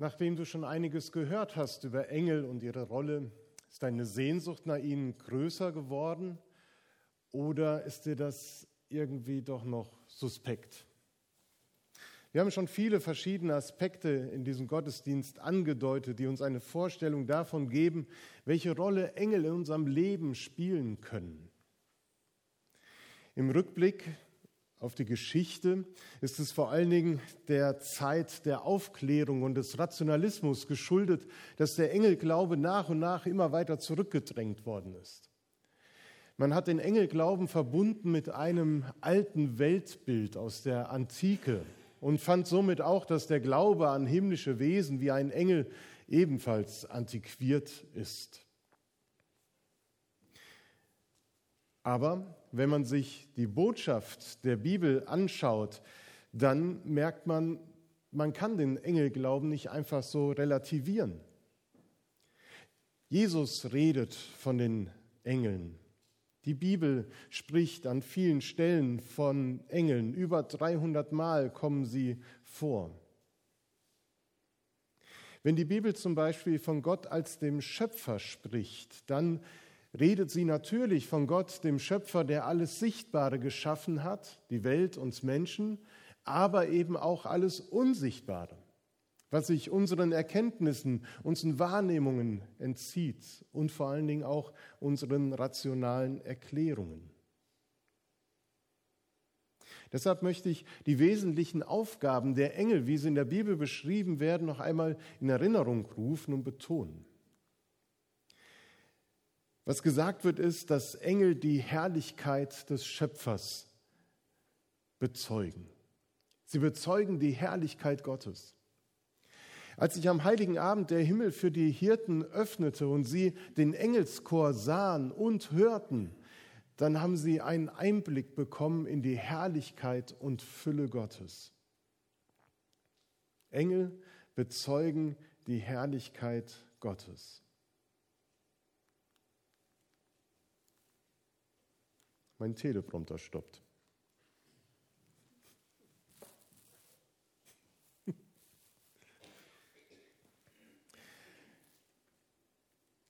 Nachdem du schon einiges gehört hast über Engel und ihre Rolle, ist deine Sehnsucht nach ihnen größer geworden oder ist dir das irgendwie doch noch suspekt? Wir haben schon viele verschiedene Aspekte in diesem Gottesdienst angedeutet, die uns eine Vorstellung davon geben, welche Rolle Engel in unserem Leben spielen können. Im Rückblick auf die Geschichte ist es vor allen Dingen der Zeit der Aufklärung und des Rationalismus geschuldet, dass der Engelglaube nach und nach immer weiter zurückgedrängt worden ist. Man hat den Engelglauben verbunden mit einem alten Weltbild aus der Antike und fand somit auch, dass der Glaube an himmlische Wesen wie ein Engel ebenfalls antiquiert ist. Aber wenn man sich die Botschaft der Bibel anschaut, dann merkt man, man kann den Engelglauben nicht einfach so relativieren. Jesus redet von den Engeln. Die Bibel spricht an vielen Stellen von Engeln. Über 300 Mal kommen sie vor. Wenn die Bibel zum Beispiel von Gott als dem Schöpfer spricht, dann redet sie natürlich von Gott, dem Schöpfer, der alles Sichtbare geschaffen hat, die Welt, uns Menschen, aber eben auch alles Unsichtbare, was sich unseren Erkenntnissen, unseren Wahrnehmungen entzieht und vor allen Dingen auch unseren rationalen Erklärungen. Deshalb möchte ich die wesentlichen Aufgaben der Engel, wie sie in der Bibel beschrieben werden, noch einmal in Erinnerung rufen und betonen. Was gesagt wird, ist, dass Engel die Herrlichkeit des Schöpfers bezeugen. Sie bezeugen die Herrlichkeit Gottes. Als sich am heiligen Abend der Himmel für die Hirten öffnete und sie den Engelschor sahen und hörten, dann haben sie einen Einblick bekommen in die Herrlichkeit und Fülle Gottes. Engel bezeugen die Herrlichkeit Gottes. Mein Teleprompter stoppt.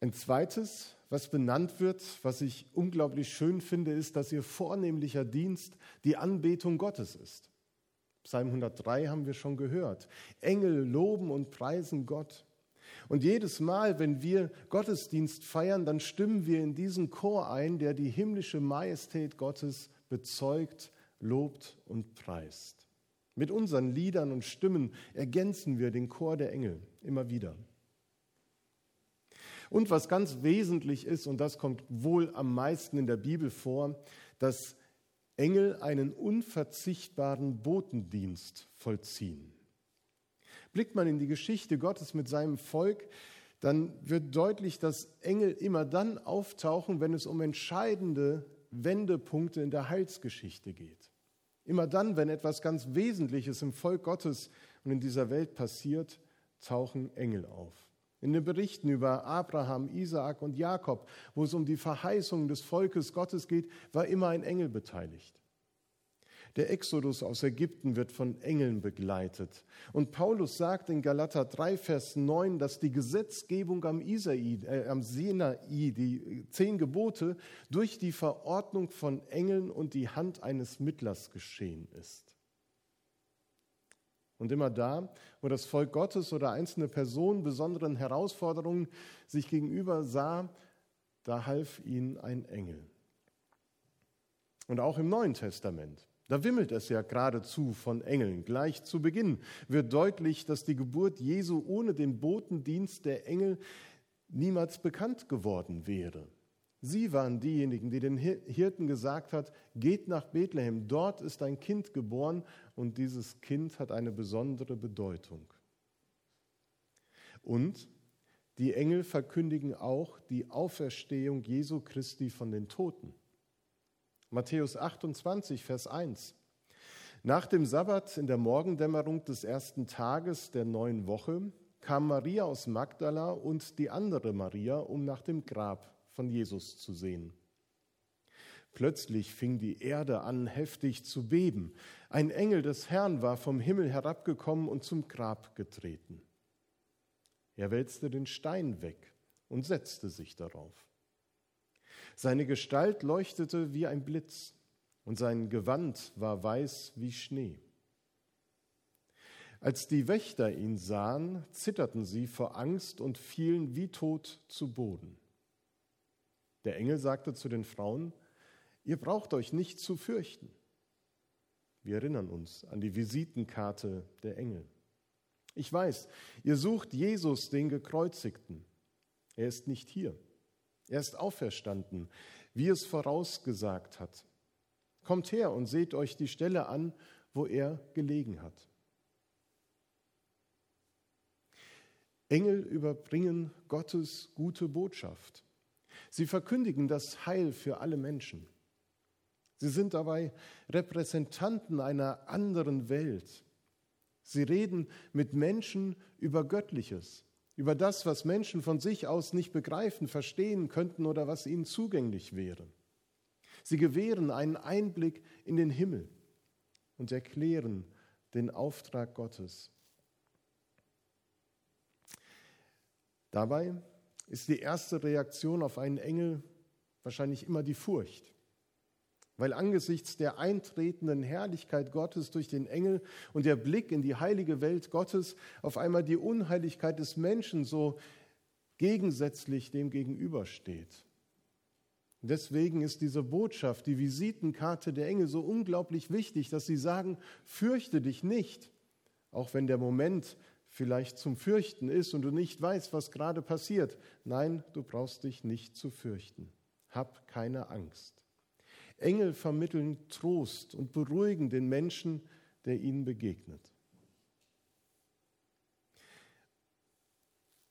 Ein zweites, was benannt wird, was ich unglaublich schön finde, ist, dass ihr vornehmlicher Dienst die Anbetung Gottes ist. Psalm 103 haben wir schon gehört. Engel loben und preisen Gott. Und jedes Mal, wenn wir Gottesdienst feiern, dann stimmen wir in diesen Chor ein, der die himmlische Majestät Gottes bezeugt, lobt und preist. Mit unseren Liedern und Stimmen ergänzen wir den Chor der Engel immer wieder. Und was ganz wesentlich ist, und das kommt wohl am meisten in der Bibel vor, dass Engel einen unverzichtbaren Botendienst vollziehen. Blickt man in die Geschichte Gottes mit seinem Volk, dann wird deutlich, dass Engel immer dann auftauchen, wenn es um entscheidende Wendepunkte in der Heilsgeschichte geht. Immer dann, wenn etwas ganz Wesentliches im Volk Gottes und in dieser Welt passiert, tauchen Engel auf. In den Berichten über Abraham, Isaak und Jakob, wo es um die Verheißung des Volkes Gottes geht, war immer ein Engel beteiligt. Der Exodus aus Ägypten wird von Engeln begleitet. Und Paulus sagt in Galater 3, Vers 9, dass die Gesetzgebung am, Isai, äh, am Sinai, die zehn Gebote, durch die Verordnung von Engeln und die Hand eines Mittlers geschehen ist. Und immer da, wo das Volk Gottes oder einzelne Personen besonderen Herausforderungen sich gegenüber sah, da half ihnen ein Engel. Und auch im Neuen Testament. Da wimmelt es ja geradezu von Engeln. Gleich zu Beginn wird deutlich, dass die Geburt Jesu ohne den Botendienst der Engel niemals bekannt geworden wäre. Sie waren diejenigen, die den Hirten gesagt hat, geht nach Bethlehem, dort ist ein Kind geboren und dieses Kind hat eine besondere Bedeutung. Und die Engel verkündigen auch die Auferstehung Jesu Christi von den Toten. Matthäus 28, Vers 1. Nach dem Sabbat in der Morgendämmerung des ersten Tages der neuen Woche kam Maria aus Magdala und die andere Maria, um nach dem Grab von Jesus zu sehen. Plötzlich fing die Erde an, heftig zu beben. Ein Engel des Herrn war vom Himmel herabgekommen und zum Grab getreten. Er wälzte den Stein weg und setzte sich darauf. Seine Gestalt leuchtete wie ein Blitz und sein Gewand war weiß wie Schnee. Als die Wächter ihn sahen, zitterten sie vor Angst und fielen wie tot zu Boden. Der Engel sagte zu den Frauen, ihr braucht euch nicht zu fürchten. Wir erinnern uns an die Visitenkarte der Engel. Ich weiß, ihr sucht Jesus, den Gekreuzigten. Er ist nicht hier. Er ist auferstanden, wie es vorausgesagt hat. Kommt her und seht euch die Stelle an, wo er gelegen hat. Engel überbringen Gottes gute Botschaft. Sie verkündigen das Heil für alle Menschen. Sie sind dabei Repräsentanten einer anderen Welt. Sie reden mit Menschen über Göttliches, über das, was Menschen von sich aus nicht begreifen, verstehen könnten oder was ihnen zugänglich wäre. Sie gewähren einen Einblick in den Himmel und erklären den Auftrag Gottes. Dabei ist die erste Reaktion auf einen Engel wahrscheinlich immer die Furcht. Weil angesichts der eintretenden Herrlichkeit Gottes durch den Engel und der Blick in die heilige Welt Gottes auf einmal die Unheiligkeit des Menschen so gegensätzlich dem gegenübersteht. Deswegen ist diese Botschaft, die Visitenkarte der Engel so unglaublich wichtig, dass sie sagen, fürchte dich nicht, auch wenn der Moment vielleicht zum Fürchten ist und du nicht weißt, was gerade passiert. Nein, du brauchst dich nicht zu fürchten. Hab keine Angst. Engel vermitteln Trost und beruhigen den Menschen, der ihnen begegnet.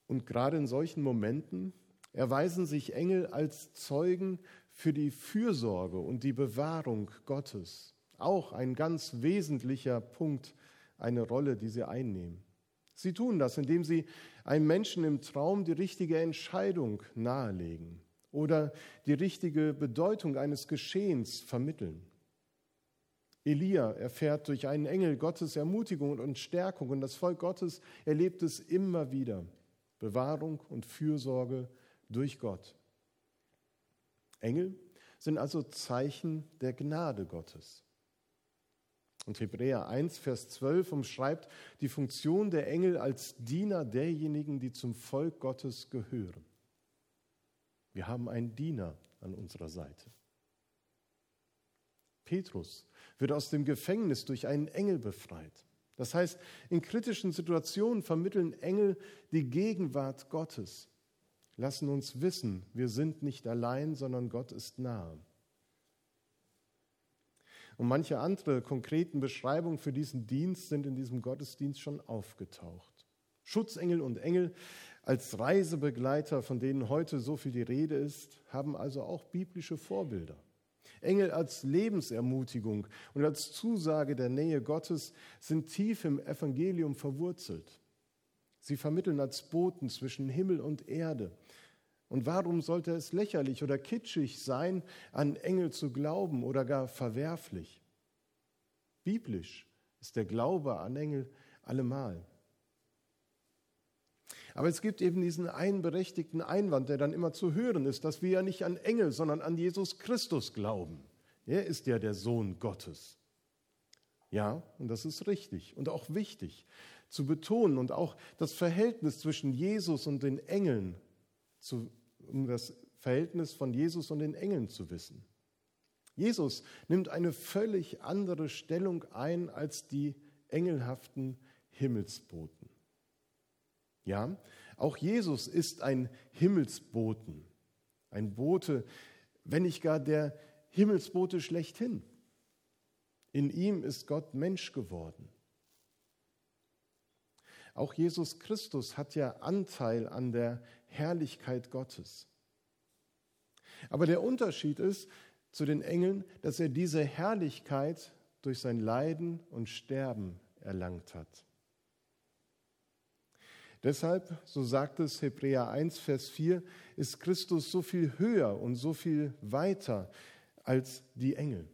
Und gerade in solchen Momenten erweisen sich Engel als Zeugen für die Fürsorge und die Bewahrung Gottes. Auch ein ganz wesentlicher Punkt, eine Rolle, die sie einnehmen. Sie tun das, indem sie einem Menschen im Traum die richtige Entscheidung nahelegen oder die richtige Bedeutung eines Geschehens vermitteln. Elia erfährt durch einen Engel Gottes Ermutigung und Stärkung und das Volk Gottes erlebt es immer wieder. Bewahrung und Fürsorge durch Gott. Engel sind also Zeichen der Gnade Gottes. Und Hebräer 1, Vers 12 umschreibt die Funktion der Engel als Diener derjenigen, die zum Volk Gottes gehören. Wir haben einen Diener an unserer Seite. Petrus wird aus dem Gefängnis durch einen Engel befreit. Das heißt, in kritischen Situationen vermitteln Engel die Gegenwart Gottes, lassen uns wissen, wir sind nicht allein, sondern Gott ist nahe. Und manche andere konkreten Beschreibungen für diesen Dienst sind in diesem Gottesdienst schon aufgetaucht. Schutzengel und Engel als Reisebegleiter, von denen heute so viel die Rede ist, haben also auch biblische Vorbilder. Engel als Lebensermutigung und als Zusage der Nähe Gottes sind tief im Evangelium verwurzelt. Sie vermitteln als Boten zwischen Himmel und Erde. Und warum sollte es lächerlich oder kitschig sein, an Engel zu glauben oder gar verwerflich? Biblisch ist der Glaube an Engel allemal. Aber es gibt eben diesen einen berechtigten Einwand, der dann immer zu hören ist, dass wir ja nicht an Engel, sondern an Jesus Christus glauben. Er ist ja der Sohn Gottes. Ja, und das ist richtig und auch wichtig zu betonen und auch das Verhältnis zwischen Jesus und den Engeln, zu, um das Verhältnis von Jesus und den Engeln zu wissen. Jesus nimmt eine völlig andere Stellung ein als die engelhaften Himmelsboten. Ja, auch Jesus ist ein Himmelsboten, ein Bote, wenn nicht gar der Himmelsbote schlechthin. In ihm ist Gott Mensch geworden. Auch Jesus Christus hat ja Anteil an der Herrlichkeit Gottes. Aber der Unterschied ist zu den Engeln, dass er diese Herrlichkeit durch sein Leiden und Sterben erlangt hat. Deshalb, so sagt es Hebräer 1, Vers 4, ist Christus so viel höher und so viel weiter als die Engel.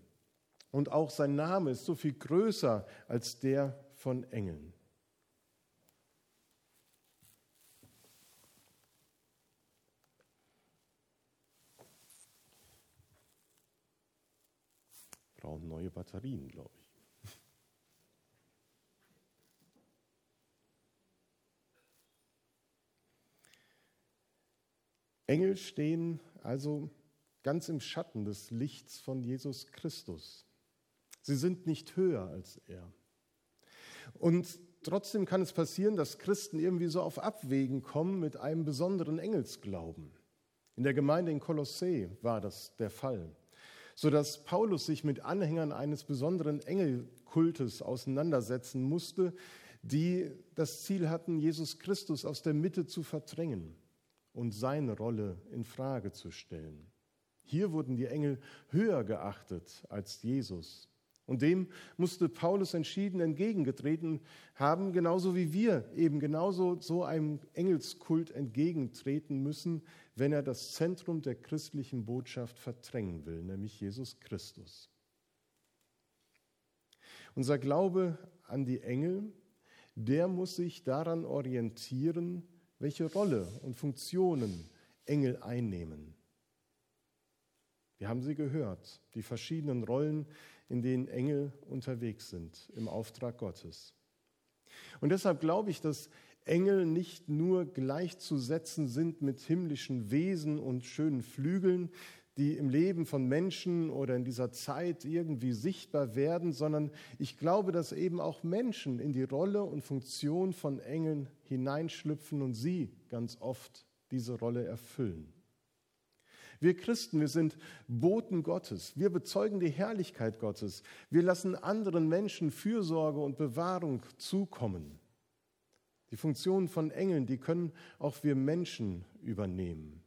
Und auch sein Name ist so viel größer als der von Engeln. Brauchen neue Batterien, glaube ich. Engel stehen also ganz im Schatten des Lichts von Jesus Christus. Sie sind nicht höher als er. Und trotzdem kann es passieren, dass Christen irgendwie so auf Abwägen kommen mit einem besonderen Engelsglauben. In der Gemeinde in Kolossee war das der Fall, sodass Paulus sich mit Anhängern eines besonderen Engelkultes auseinandersetzen musste, die das Ziel hatten, Jesus Christus aus der Mitte zu verdrängen und seine Rolle in Frage zu stellen. Hier wurden die Engel höher geachtet als Jesus. Und dem musste Paulus entschieden entgegengetreten haben, genauso wie wir eben genauso so einem Engelskult entgegentreten müssen, wenn er das Zentrum der christlichen Botschaft verdrängen will, nämlich Jesus Christus. Unser Glaube an die Engel, der muss sich daran orientieren, welche Rolle und Funktionen Engel einnehmen. Wir haben sie gehört, die verschiedenen Rollen, in denen Engel unterwegs sind im Auftrag Gottes. Und deshalb glaube ich, dass Engel nicht nur gleichzusetzen sind mit himmlischen Wesen und schönen Flügeln, die im Leben von Menschen oder in dieser Zeit irgendwie sichtbar werden, sondern ich glaube, dass eben auch Menschen in die Rolle und Funktion von Engeln hineinschlüpfen und sie ganz oft diese Rolle erfüllen. Wir Christen, wir sind Boten Gottes. Wir bezeugen die Herrlichkeit Gottes. Wir lassen anderen Menschen Fürsorge und Bewahrung zukommen. Die Funktionen von Engeln, die können auch wir Menschen übernehmen.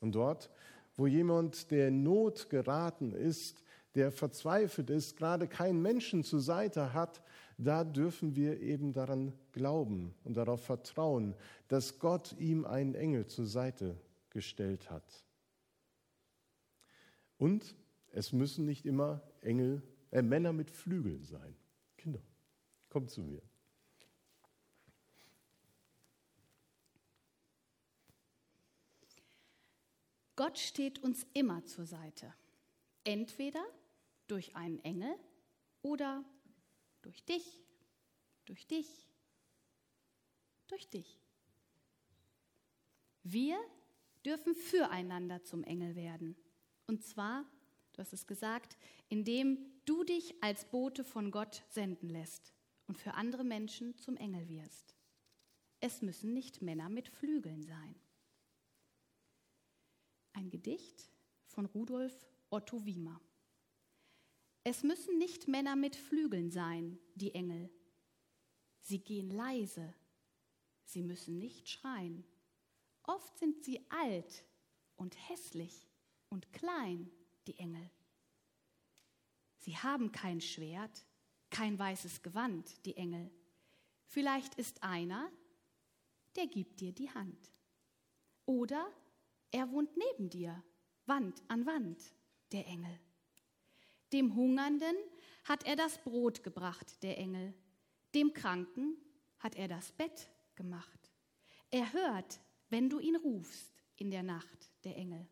Und dort, wo jemand, der in Not geraten ist, der verzweifelt ist, gerade keinen Menschen zur Seite hat, da dürfen wir eben daran glauben und darauf vertrauen, dass Gott ihm einen Engel zur Seite gestellt hat. Und es müssen nicht immer Engel, äh, Männer mit Flügeln sein. Kinder, kommt zu mir. Gott steht uns immer zur Seite. Entweder durch einen Engel oder durch dich, durch dich, durch dich. Wir dürfen füreinander zum Engel werden. Und zwar, du hast es gesagt, indem du dich als Bote von Gott senden lässt und für andere Menschen zum Engel wirst. Es müssen nicht Männer mit Flügeln sein. Ein Gedicht von Rudolf Otto Wiemer. Es müssen nicht Männer mit Flügeln sein, die Engel. Sie gehen leise, sie müssen nicht schreien. Oft sind sie alt und hässlich und klein, die Engel. Sie haben kein Schwert, kein weißes Gewand, die Engel. Vielleicht ist einer, der gibt dir die Hand. Oder er wohnt neben dir, Wand an Wand, der Engel. Dem Hungernden hat er das Brot gebracht, der Engel. Dem Kranken hat er das Bett gemacht. Er hört, wenn du ihn rufst in der Nacht, der Engel.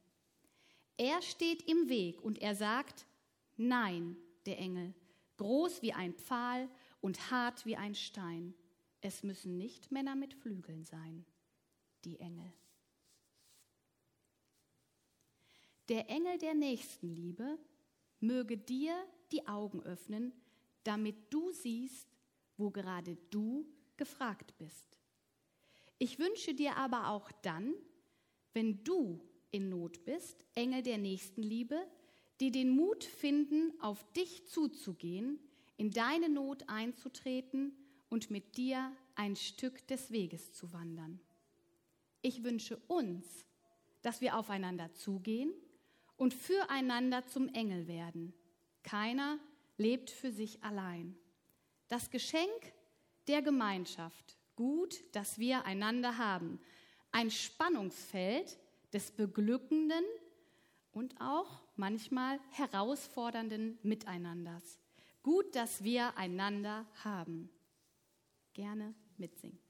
Er steht im Weg und er sagt, nein, der Engel, groß wie ein Pfahl und hart wie ein Stein. Es müssen nicht Männer mit Flügeln sein, die Engel. Der Engel der Nächstenliebe möge dir die Augen öffnen, damit du siehst, wo gerade du gefragt bist. Ich wünsche dir aber auch dann, wenn du in Not bist, Engel der Nächstenliebe, die den Mut finden, auf dich zuzugehen, in deine Not einzutreten und mit dir ein Stück des Weges zu wandern. Ich wünsche uns, dass wir aufeinander zugehen und füreinander zum Engel werden. Keiner lebt für sich allein. Das Geschenk der Gemeinschaft, gut, dass wir einander haben. Ein Spannungsfeld des beglückenden und auch manchmal herausfordernden Miteinanders. Gut, dass wir einander haben. Gerne mitsingen.